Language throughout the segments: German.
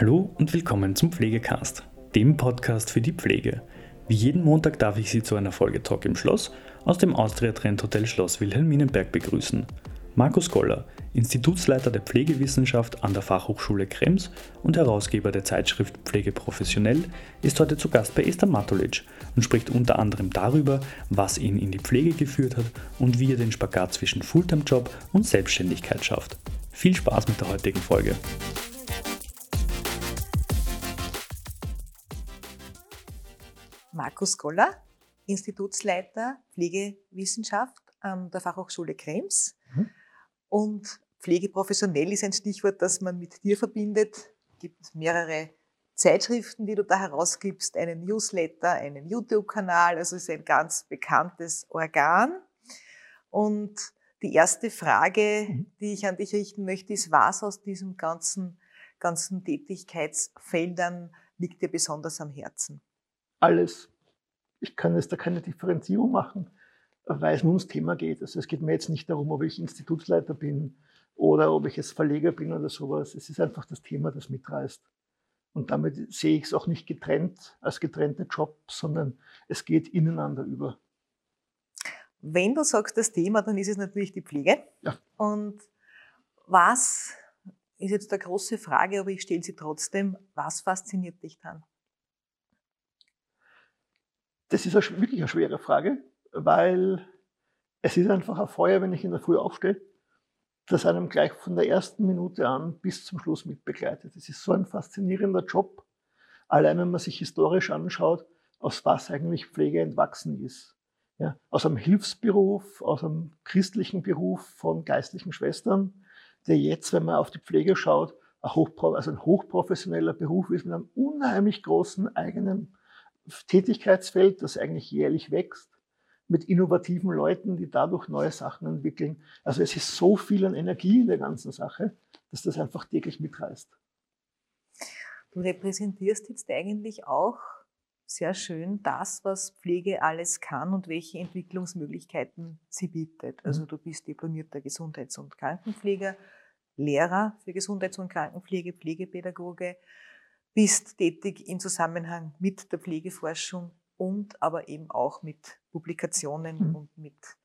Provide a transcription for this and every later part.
Hallo und willkommen zum Pflegecast, dem Podcast für die Pflege. Wie jeden Montag darf ich Sie zu einer Folge Talk im Schloss aus dem Austria Trend Hotel Schloss Wilhelminenberg begrüßen. Markus Goller, Institutsleiter der Pflegewissenschaft an der Fachhochschule Krems und Herausgeber der Zeitschrift Pflege professionell, ist heute zu Gast bei Esther Matulic und spricht unter anderem darüber, was ihn in die Pflege geführt hat und wie er den Spagat zwischen Fulltime-Job und Selbstständigkeit schafft. Viel Spaß mit der heutigen Folge. Markus Goller, Institutsleiter Pflegewissenschaft an der Fachhochschule Krems. Mhm. Und pflegeprofessionell ist ein Stichwort, das man mit dir verbindet. Es gibt mehrere Zeitschriften, die du da herausgibst, einen Newsletter, einen YouTube-Kanal. Also es ist ein ganz bekanntes Organ. Und die erste Frage, mhm. die ich an dich richten möchte, ist, was aus diesen ganzen, ganzen Tätigkeitsfeldern liegt dir besonders am Herzen? Alles. Ich kann jetzt da keine Differenzierung machen weil es nur ums Thema geht. Also es geht mir jetzt nicht darum, ob ich Institutsleiter bin oder ob ich jetzt Verleger bin oder sowas. Es ist einfach das Thema, das mitreißt. Und damit sehe ich es auch nicht getrennt als getrennte Job, sondern es geht ineinander über. Wenn du sagst das Thema, dann ist es natürlich die Pflege. Ja. Und was ist jetzt eine große Frage, aber ich stelle sie trotzdem. Was fasziniert dich dann? Das ist wirklich eine schwere Frage weil es ist einfach ein Feuer, wenn ich in der Früh aufstehe, das einem gleich von der ersten Minute an bis zum Schluss mitbegleitet. Es ist so ein faszinierender Job, allein wenn man sich historisch anschaut, aus was eigentlich Pflege entwachsen ist. Ja, aus einem Hilfsberuf, aus einem christlichen Beruf von geistlichen Schwestern, der jetzt, wenn man auf die Pflege schaut, ein, also ein hochprofessioneller Beruf ist mit einem unheimlich großen eigenen Tätigkeitsfeld, das eigentlich jährlich wächst mit innovativen Leuten, die dadurch neue Sachen entwickeln. Also es ist so viel an Energie in der ganzen Sache, dass das einfach täglich mitreißt. Du repräsentierst jetzt eigentlich auch sehr schön das, was Pflege alles kann und welche Entwicklungsmöglichkeiten sie bietet. Mhm. Also du bist diplomierter Gesundheits- und Krankenpfleger, Lehrer für Gesundheits- und Krankenpflege, Pflegepädagoge, bist tätig im Zusammenhang mit der Pflegeforschung und aber eben auch mit Publikationen mhm. und mit,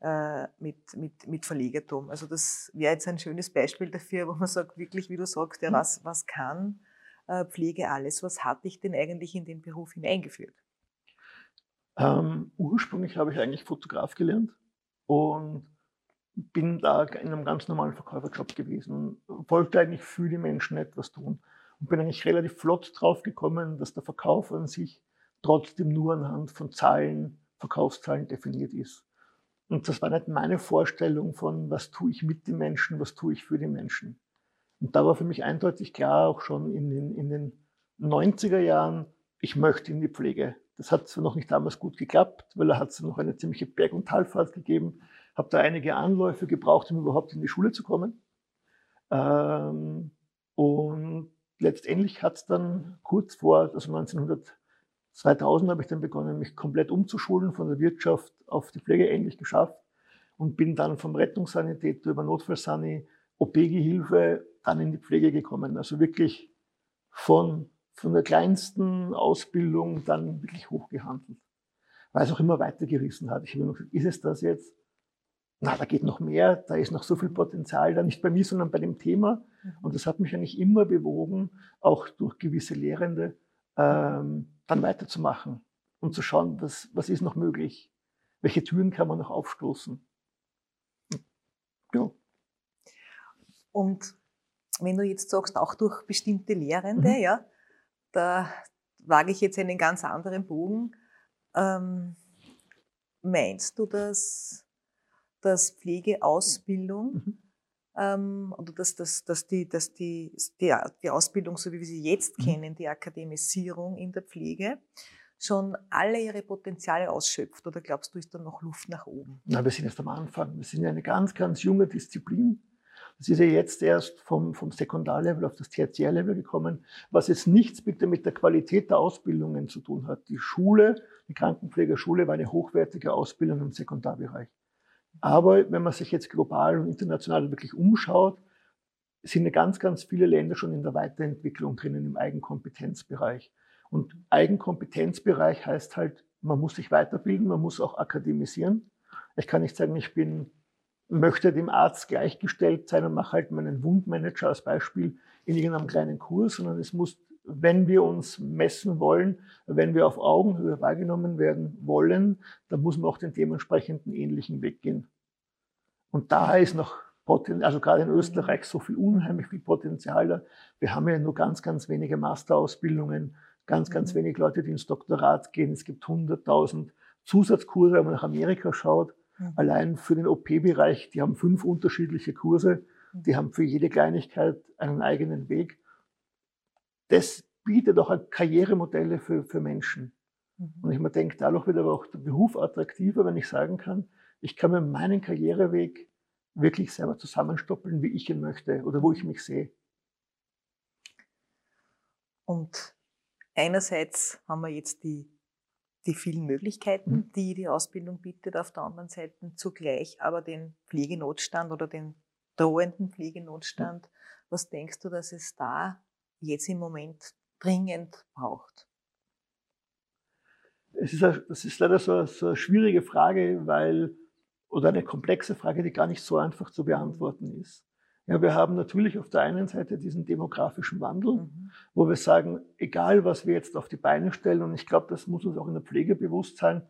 äh, mit, mit, mit Verlegertum. Also das wäre jetzt ein schönes Beispiel dafür, wo man sagt, wirklich, wie du sagst, ja, mhm. was, was kann äh, Pflege alles? Was hat dich denn eigentlich in den Beruf hineingeführt? Ähm, ursprünglich habe ich eigentlich Fotograf gelernt und bin da in einem ganz normalen Verkäuferjob gewesen und wollte eigentlich für die Menschen etwas tun. Und bin eigentlich relativ flott drauf gekommen, dass der Verkauf an sich trotzdem nur anhand von Zahlen, Verkaufszahlen definiert ist. Und das war nicht meine Vorstellung von, was tue ich mit den Menschen, was tue ich für die Menschen. Und da war für mich eindeutig klar, auch schon in den, in den 90er Jahren, ich möchte in die Pflege. Das hat zwar noch nicht damals gut geklappt, weil da hat es noch eine ziemliche Berg- und Talfahrt gegeben. Habe da einige Anläufe gebraucht, um überhaupt in die Schule zu kommen. Ähm, und letztendlich hat es dann kurz vor, also 1900 2000 habe ich dann begonnen, mich komplett umzuschulen von der Wirtschaft auf die Pflege endlich geschafft und bin dann vom Rettungssanitäter über Notfallsani, OP-Gehilfe dann in die Pflege gekommen. Also wirklich von, von der kleinsten Ausbildung dann wirklich hochgehandelt. Weil es auch immer weitergerissen hat. Ich habe immer gesagt, ist es das jetzt? Na, da geht noch mehr, da ist noch so viel Potenzial, da nicht bei mir, sondern bei dem Thema. Mhm. Und das hat mich eigentlich immer bewogen, auch durch gewisse Lehrende, ähm, dann weiterzumachen und zu schauen, was, was ist noch möglich, welche Türen kann man noch aufstoßen. Ja. Und wenn du jetzt sagst, auch durch bestimmte Lehrende, mhm. ja, da wage ich jetzt einen ganz anderen Bogen. Ähm, meinst du, dass, dass Pflegeausbildung mhm ähm, oder dass, dass, dass, die, dass die, die, die Ausbildung, so wie wir sie jetzt mhm. kennen, die Akademisierung in der Pflege, schon alle ihre Potenziale ausschöpft? Oder glaubst du, ist da noch Luft nach oben? Na, wir sind erst am Anfang. Wir sind ja eine ganz, ganz junge Disziplin. Das ist ja jetzt erst vom, vom Sekundarlevel auf das Tertiärlevel gekommen, was jetzt nichts bitte mit der Qualität der Ausbildungen zu tun hat. Die Schule, die Krankenpflegerschule war eine hochwertige Ausbildung im Sekundarbereich. Aber wenn man sich jetzt global und international wirklich umschaut, sind ganz, ganz viele Länder schon in der Weiterentwicklung drinnen im Eigenkompetenzbereich. Und Eigenkompetenzbereich heißt halt, man muss sich weiterbilden, man muss auch akademisieren. Ich kann nicht sagen, ich bin, möchte dem Arzt gleichgestellt sein und mache halt meinen Wundmanager als Beispiel in irgendeinem kleinen Kurs, sondern es muss, wenn wir uns messen wollen, wenn wir auf Augenhöhe wahrgenommen werden wollen, dann muss man auch den dementsprechenden ähnlichen Weg gehen. Und da ist noch Potenzial, also gerade in Österreich so viel unheimlich viel Potenzial da. Wir haben ja nur ganz, ganz wenige Masterausbildungen, ganz, ganz mhm. wenig Leute, die ins Doktorat gehen. Es gibt 100.000 Zusatzkurse, wenn man nach Amerika schaut. Mhm. Allein für den OP-Bereich, die haben fünf unterschiedliche Kurse. Mhm. Die haben für jede Kleinigkeit einen eigenen Weg. Das bietet auch Karrieremodelle für, für Menschen. Mhm. Und ich mir denke, dadurch wird aber auch der Beruf attraktiver, wenn ich sagen kann, ich kann mir meinen Karriereweg wirklich selber zusammenstoppeln, wie ich ihn möchte oder wo ich mich sehe. Und einerseits haben wir jetzt die, die vielen Möglichkeiten, mhm. die die Ausbildung bietet, auf der anderen Seite zugleich aber den Pflegenotstand oder den drohenden Pflegenotstand. Was denkst du, dass es da jetzt im Moment dringend braucht? Es ist, das ist leider so, so eine schwierige Frage, weil oder eine komplexe Frage, die gar nicht so einfach zu beantworten ist. Ja, wir haben natürlich auf der einen Seite diesen demografischen Wandel, mhm. wo wir sagen, egal was wir jetzt auf die Beine stellen, und ich glaube, das muss uns auch in der Pflege bewusst sein,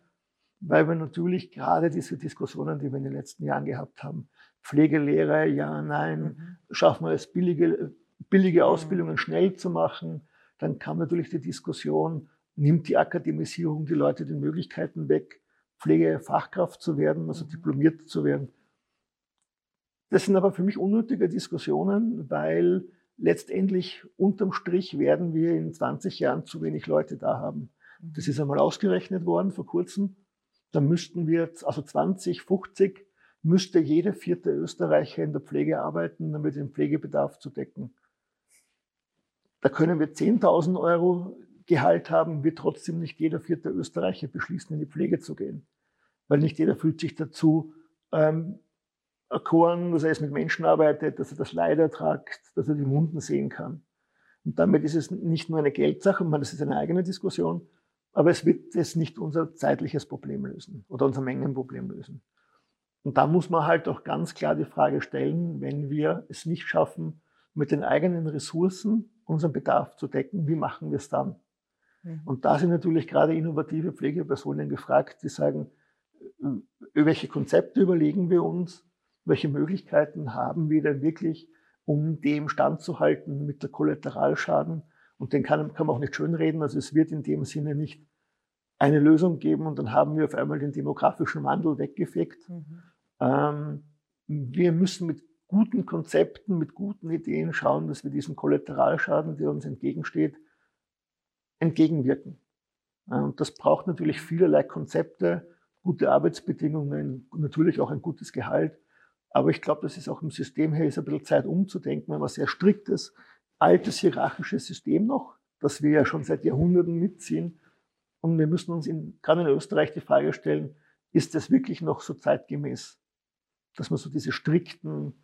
weil wir natürlich gerade diese Diskussionen, die wir in den letzten Jahren gehabt haben, Pflegelehre, ja, nein, mhm. schaffen wir es, billige, billige mhm. Ausbildungen schnell zu machen, dann kam natürlich die Diskussion, nimmt die Akademisierung die Leute den Möglichkeiten weg, Pflegefachkraft zu werden, also mhm. diplomiert zu werden. Das sind aber für mich unnötige Diskussionen, weil letztendlich unterm Strich werden wir in 20 Jahren zu wenig Leute da haben. Das mhm. ist einmal ausgerechnet worden vor kurzem. Da müssten wir, also 2050, müsste jeder vierte Österreicher in der Pflege arbeiten, damit den Pflegebedarf zu decken. Da können wir 10.000 Euro Gehalt haben, wird trotzdem nicht jeder vierte Österreicher beschließen, in die Pflege zu gehen. Weil nicht jeder fühlt sich dazu ähm, erkoren, dass er jetzt mit Menschen arbeitet, dass er das Leid ertragt, dass er die Wunden sehen kann. Und damit ist es nicht nur eine Geldsache, das ist eine eigene Diskussion, aber es wird es nicht unser zeitliches Problem lösen oder unser Mengenproblem lösen. Und da muss man halt auch ganz klar die Frage stellen, wenn wir es nicht schaffen, mit den eigenen Ressourcen unseren Bedarf zu decken, wie machen wir es dann? Mhm. Und da sind natürlich gerade innovative Pflegepersonen gefragt, die sagen, äh, welche Konzepte überlegen wir uns, welche Möglichkeiten haben wir denn wirklich, um dem standzuhalten mit der Kollateralschaden. Und den kann, kann man auch nicht schönreden. Also es wird in dem Sinne nicht eine Lösung geben und dann haben wir auf einmal den demografischen Wandel weggefegt. Mhm. Ähm, wir müssen mit guten Konzepten, mit guten Ideen schauen, dass wir diesen Kollateralschaden, der uns entgegensteht, entgegenwirken. Und das braucht natürlich vielerlei Konzepte, gute Arbeitsbedingungen, natürlich auch ein gutes Gehalt. Aber ich glaube, das ist auch im System her ist ein bisschen Zeit umzudenken. Wir haben ein sehr striktes, altes hierarchisches System noch, das wir ja schon seit Jahrhunderten mitziehen. Und wir müssen uns in, gerade in Österreich die Frage stellen, ist das wirklich noch so zeitgemäß? Dass man so diese strikten,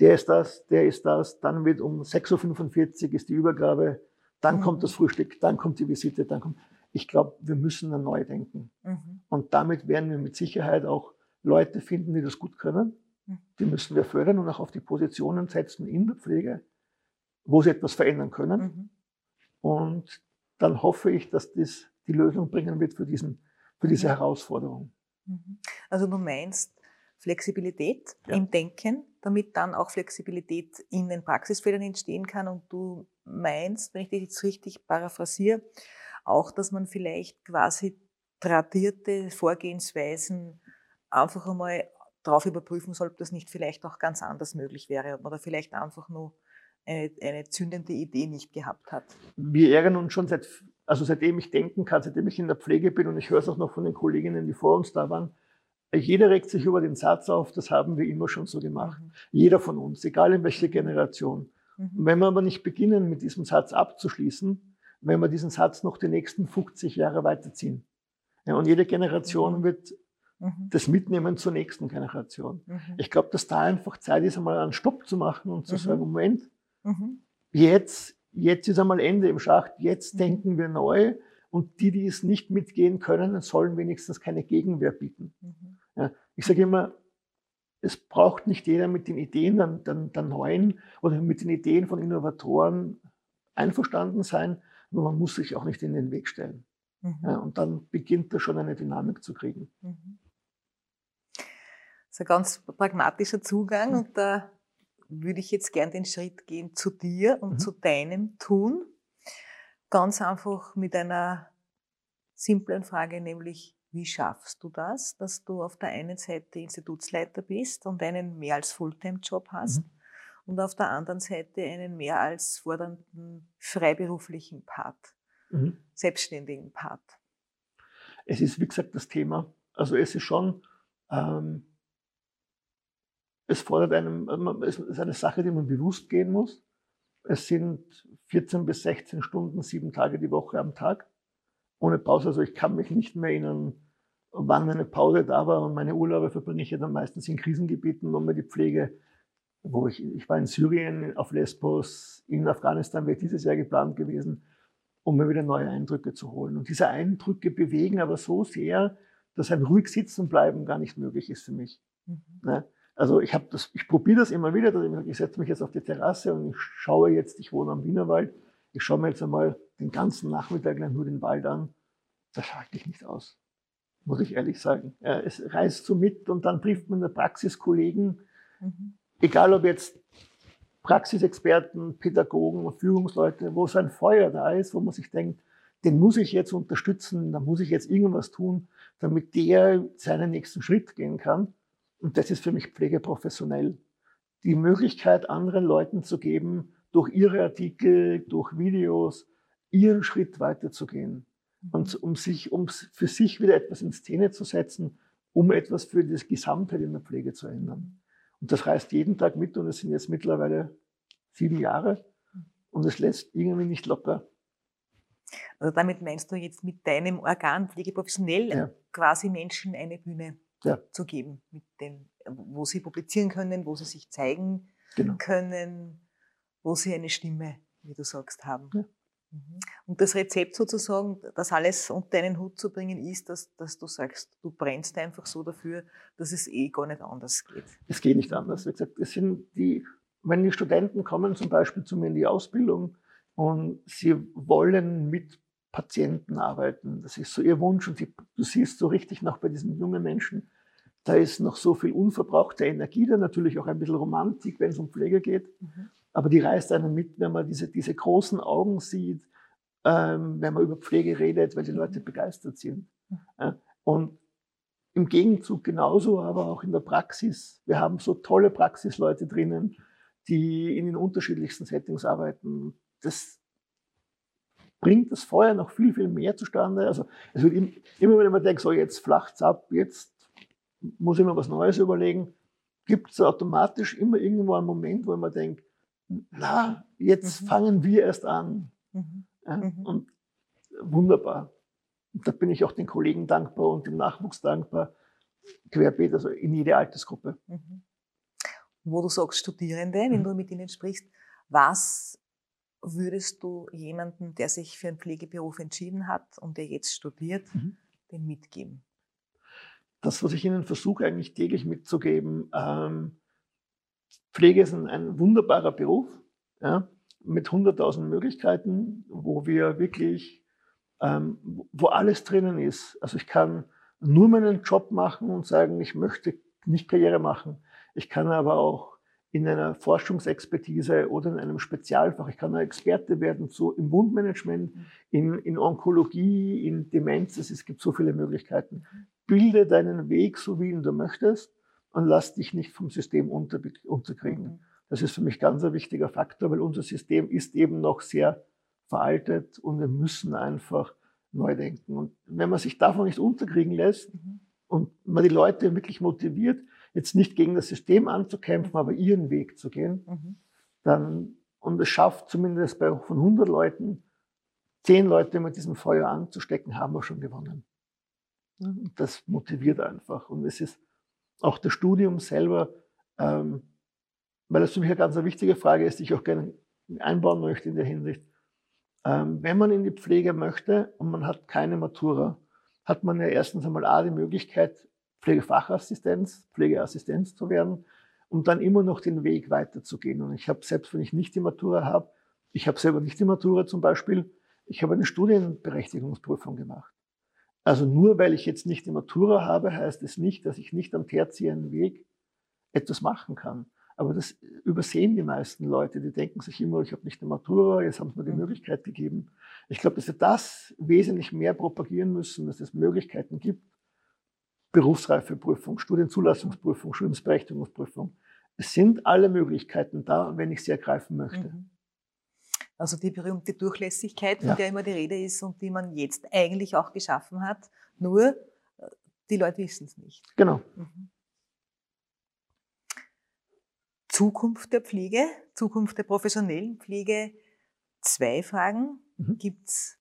der ist das, der ist das, dann wird um 6.45 Uhr ist die Übergabe, dann mhm. kommt das Frühstück, dann kommt die Visite, dann kommt. Ich glaube, wir müssen dann neu denken. Mhm. Und damit werden wir mit Sicherheit auch Leute finden, die das gut können. Mhm. Die müssen wir fördern und auch auf die Positionen setzen in der Pflege, wo sie etwas verändern können. Mhm. Und dann hoffe ich, dass das die Lösung bringen wird für, diesen, für diese Herausforderung. Mhm. Also du meinst Flexibilität ja. im Denken, damit dann auch Flexibilität in den Praxisfeldern entstehen kann und du meinst, wenn ich dich jetzt richtig paraphrasiere, auch, dass man vielleicht quasi tradierte Vorgehensweisen einfach einmal darauf überprüfen soll, ob das nicht vielleicht auch ganz anders möglich wäre, ob man da vielleicht einfach nur eine, eine zündende Idee nicht gehabt hat. Wir ärgern uns schon seit, also seitdem ich denken kann, seitdem ich in der Pflege bin und ich höre es auch noch von den Kolleginnen, die vor uns da waren, jeder regt sich über den Satz auf, das haben wir immer schon so gemacht. Mhm. Jeder von uns, egal in welcher Generation. Mhm. Wenn wir aber nicht beginnen, mit diesem Satz abzuschließen, wenn wir diesen Satz noch die nächsten 50 Jahre weiterziehen. Ja, und jede Generation mhm. wird mhm. das Mitnehmen zur nächsten Generation. Mhm. Ich glaube, dass da einfach Zeit ist, einmal einen Stopp zu machen und zu mhm. sagen, Moment, jetzt, jetzt ist einmal Ende im Schacht, jetzt denken wir neu und die, die es nicht mitgehen können, sollen wenigstens keine Gegenwehr bieten. Mhm. Ja, ich sage immer, es braucht nicht jeder mit den Ideen der, der, der Neuen oder mit den Ideen von Innovatoren einverstanden sein, nur man muss sich auch nicht in den Weg stellen. Mhm. Ja, und dann beginnt er schon eine Dynamik zu kriegen. Mhm. Das ist ein ganz pragmatischer Zugang mhm. und da würde ich jetzt gern den Schritt gehen zu dir und mhm. zu deinem Tun. Ganz einfach mit einer simplen Frage, nämlich wie schaffst du das, dass du auf der einen Seite Institutsleiter bist und einen mehr als Fulltime-Job hast mhm. und auf der anderen Seite einen mehr als fordernden freiberuflichen Part, mhm. selbstständigen Part? Es ist, wie gesagt, das Thema. Also es ist schon, ähm, es fordert einem, es ist eine Sache, die man bewusst gehen muss. Es sind 14 bis 16 Stunden, sieben Tage die Woche am Tag ohne Pause. Also ich kann mich nicht mehr erinnern, wann meine Pause da war. Und meine Urlaube verbringe ich ja dann meistens in Krisengebieten, um mir die Pflege, wo ich, ich war in Syrien, auf Lesbos, in Afghanistan wäre dieses Jahr geplant gewesen, um mir wieder neue Eindrücke zu holen. Und diese Eindrücke bewegen aber so sehr, dass ein ruhig sitzen bleiben gar nicht möglich ist für mich. Mhm. Ne? Also ich habe das, ich probiere das immer wieder, dass ich, ich setze mich jetzt auf die Terrasse und ich schaue jetzt, ich wohne am Wienerwald, ich schaue mir jetzt einmal den ganzen Nachmittag lang nur den Wald an. Das halte ich nicht aus, muss ich ehrlich sagen. Es reißt so mit und dann trifft man der Praxiskollegen, mhm. egal ob jetzt Praxisexperten, Pädagogen, Führungsleute, wo so ein Feuer da ist, wo man sich denkt, den muss ich jetzt unterstützen, da muss ich jetzt irgendwas tun, damit der seinen nächsten Schritt gehen kann. Und das ist für mich pflegeprofessionell. Die Möglichkeit, anderen Leuten zu geben, durch ihre Artikel, durch Videos, ihren Schritt weiterzugehen mhm. und um sich, um für sich wieder etwas in Szene zu setzen, um etwas für das Gesamtheit in der Pflege zu ändern. Und das reißt jeden Tag mit und es sind jetzt mittlerweile sieben Jahre und es lässt irgendwie nicht locker. Also damit meinst du jetzt mit deinem Organ pflegeprofessionell ja. quasi Menschen eine Bühne ja. zu geben, mit den, wo sie publizieren können, wo sie sich zeigen genau. können, wo sie eine Stimme, wie du sagst, haben. Ja. Mhm. Und das Rezept sozusagen, das alles unter einen Hut zu bringen, ist, dass, dass du sagst, du brennst einfach so dafür, dass es eh gar nicht anders geht. Es geht nicht anders. Wie gesagt, es sind die, wenn die Studenten kommen zum Beispiel zu mir in die Ausbildung und sie wollen mit Patienten arbeiten, das ist so ihr Wunsch und sie, du siehst so richtig noch bei diesen jungen Menschen, da ist noch so viel unverbrauchte Energie, da natürlich auch ein bisschen Romantik, wenn es um Pflege geht. Mhm. Aber die reißt einen mit, wenn man diese, diese großen Augen sieht, ähm, wenn man über Pflege redet, weil die Leute begeistert sind. Ja, und im Gegenzug genauso, aber auch in der Praxis. Wir haben so tolle Praxisleute drinnen, die in den unterschiedlichsten Settings arbeiten. Das bringt das Feuer noch viel, viel mehr zustande. Also es wird immer, wenn man denkt, so jetzt flacht's ab, jetzt muss ich mir was Neues überlegen, gibt es automatisch immer irgendwo einen Moment, wo man denkt, na, jetzt mhm. fangen wir erst an. Mhm. Ja, mhm. Und wunderbar. Und da bin ich auch den Kollegen dankbar und dem Nachwuchs dankbar, querbeet, also in jede Altersgruppe. Mhm. Wo du sagst Studierende, wenn du mit ihnen sprichst, was würdest du jemandem, der sich für einen Pflegeberuf entschieden hat und der jetzt studiert, mhm. dem mitgeben? Das, was ich ihnen versuche eigentlich täglich mitzugeben, ähm, Pflege ist ein, ein wunderbarer Beruf ja, mit 100.000 Möglichkeiten, wo wir wirklich, ähm, wo alles drinnen ist. Also ich kann nur meinen Job machen und sagen, ich möchte nicht Karriere machen. Ich kann aber auch in einer Forschungsexpertise oder in einem Spezialfach, ich kann ein Experte werden so im Wundmanagement, in, in Onkologie, in Demenz, es gibt so viele Möglichkeiten. Bilde deinen Weg, so wie ihn du möchtest und lass dich nicht vom System unter, unterkriegen. Mhm. Das ist für mich ganz ein wichtiger Faktor, weil unser System ist eben noch sehr veraltet und wir müssen einfach neu denken. Und wenn man sich davon nicht unterkriegen lässt mhm. und man die Leute wirklich motiviert, jetzt nicht gegen das System anzukämpfen, aber ihren Weg zu gehen, mhm. dann, und es schafft zumindest bei von 100 Leuten, 10 Leute mit diesem Feuer anzustecken, haben wir schon gewonnen. Das motiviert einfach. Und es ist auch das Studium selber, ähm, weil das für mich eine ganz wichtige Frage ist, die ich auch gerne einbauen möchte in der Hinsicht. Ähm, wenn man in die Pflege möchte und man hat keine Matura, hat man ja erstens einmal A, die Möglichkeit, Pflegefachassistenz, Pflegeassistenz zu werden und dann immer noch den Weg weiterzugehen. Und ich habe, selbst wenn ich nicht die Matura habe, ich habe selber nicht die Matura zum Beispiel, ich habe eine Studienberechtigungsprüfung gemacht. Also nur weil ich jetzt nicht die Matura habe, heißt es nicht, dass ich nicht am tertiären Weg etwas machen kann. Aber das übersehen die meisten Leute. Die denken sich immer, ich habe nicht eine Matura, jetzt haben sie mir die mhm. Möglichkeit gegeben. Ich glaube, dass wir das wesentlich mehr propagieren müssen, dass es Möglichkeiten gibt. Berufsreifeprüfung, Studienzulassungsprüfung, Studienberechtigungsprüfung. Es sind alle Möglichkeiten da, wenn ich sie ergreifen möchte. Mhm. Also die berühmte Durchlässigkeit, von ja. der immer die Rede ist und die man jetzt eigentlich auch geschaffen hat. Nur äh, die Leute wissen es nicht. Genau. Mhm. Zukunft der Pflege, Zukunft der professionellen Pflege. Zwei Fragen. Mhm. Gibt es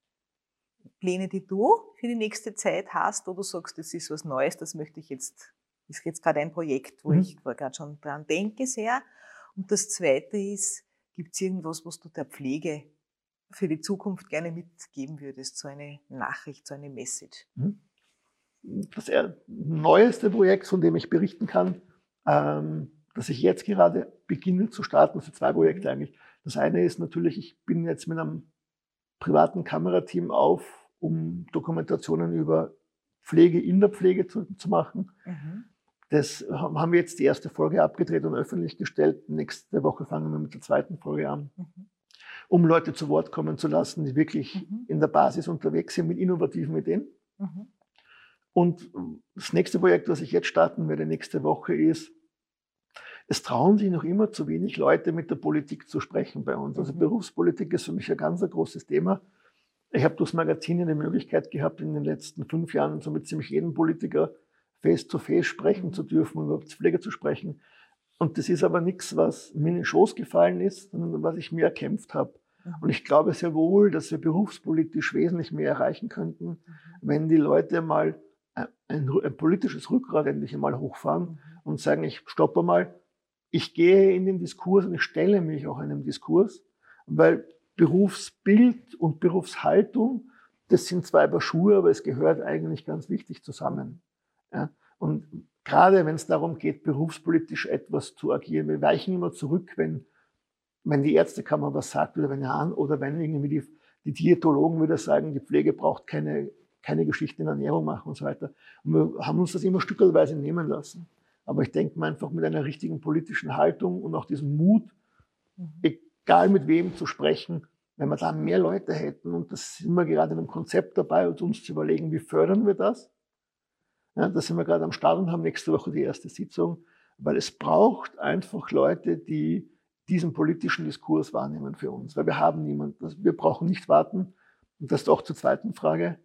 Pläne, die du für die nächste Zeit hast, oder du sagst, das ist was Neues, das möchte ich jetzt, ist jetzt gerade ein Projekt, wo mhm. ich gerade schon dran denke sehr. Und das zweite ist, Gibt es irgendwas, was du der Pflege für die Zukunft gerne mitgeben würdest, so eine Nachricht, so eine Message? Mhm. Das neueste Projekt, von dem ich berichten kann, ähm, das ich jetzt gerade beginne zu starten, für zwei Projekte eigentlich. Das eine ist natürlich, ich bin jetzt mit einem privaten Kamerateam auf, um Dokumentationen über Pflege in der Pflege zu, zu machen. Mhm. Das haben wir jetzt die erste Folge abgedreht und öffentlich gestellt. Nächste Woche fangen wir mit der zweiten Folge an. Mhm. Um Leute zu Wort kommen zu lassen, die wirklich mhm. in der Basis unterwegs sind mit innovativen Ideen. Mhm. Und das nächste Projekt, was ich jetzt starten werde, nächste Woche, ist, es trauen sich noch immer zu wenig Leute mit der Politik zu sprechen bei uns. Also mhm. Berufspolitik ist für mich ein ganz großes Thema. Ich habe durchs Magazin eine Möglichkeit gehabt, in den letzten fünf Jahren so mit ziemlich jedem Politiker face-to-face sprechen zu dürfen, über Pflege zu sprechen. Und das ist aber nichts, was mir in den Schoß gefallen ist, sondern was ich mir erkämpft habe. Mhm. Und ich glaube sehr wohl, dass wir berufspolitisch wesentlich mehr erreichen könnten, mhm. wenn die Leute mal ein, ein, politisches Rückgrat endlich einmal hochfahren mhm. und sagen, ich stoppe mal, ich gehe in den Diskurs und ich stelle mich auch einem Diskurs, weil Berufsbild und Berufshaltung, das sind zwei Paar Schuhe, aber es gehört eigentlich ganz wichtig zusammen. Ja? Und gerade wenn es darum geht, berufspolitisch etwas zu agieren, wir weichen immer zurück, wenn, wenn die Ärztekammer was sagt oder wenn, oder wenn irgendwie die, die Diätologen wieder sagen, die Pflege braucht keine, keine Geschichte in Ernährung machen und so weiter. Und wir haben uns das immer stückelweise nehmen lassen. Aber ich denke mal einfach mit einer richtigen politischen Haltung und auch diesem Mut, mhm. egal mit wem zu sprechen, wenn wir da mehr Leute hätten, und das sind wir gerade in einem Konzept dabei, uns zu überlegen, wie fördern wir das? Ja, da sind wir gerade am Start und haben nächste Woche die erste Sitzung, weil es braucht einfach Leute, die diesen politischen Diskurs wahrnehmen für uns, weil wir haben niemanden. Also wir brauchen nicht warten. Und das ist auch zur zweiten Frage.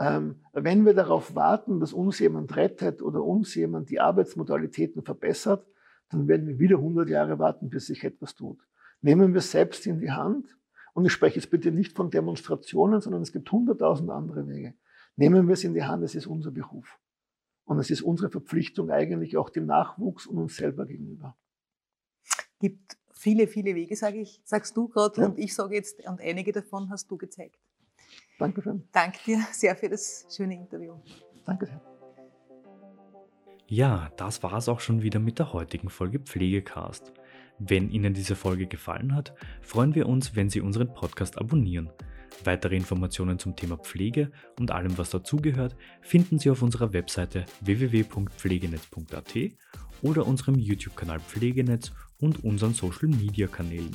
Ähm, wenn wir darauf warten, dass uns jemand rettet oder uns jemand die Arbeitsmodalitäten verbessert, dann werden wir wieder 100 Jahre warten, bis sich etwas tut. Nehmen wir es selbst in die Hand. Und ich spreche jetzt bitte nicht von Demonstrationen, sondern es gibt hunderttausend andere Wege. Nehmen wir es in die Hand, es ist unser Beruf. Und es ist unsere Verpflichtung eigentlich auch dem Nachwuchs und uns selber gegenüber. Gibt viele, viele Wege, sage ich, sagst du gerade, ja. und ich sage jetzt, und einige davon hast du gezeigt. Dankeschön. Danke dir sehr für das schöne Interview. Danke sehr. Ja, das war es auch schon wieder mit der heutigen Folge Pflegecast. Wenn Ihnen diese Folge gefallen hat, freuen wir uns, wenn Sie unseren Podcast abonnieren. Weitere Informationen zum Thema Pflege und allem, was dazugehört, finden Sie auf unserer Webseite www.pflegenetz.at oder unserem YouTube-Kanal Pflegenetz und unseren Social-Media-Kanälen.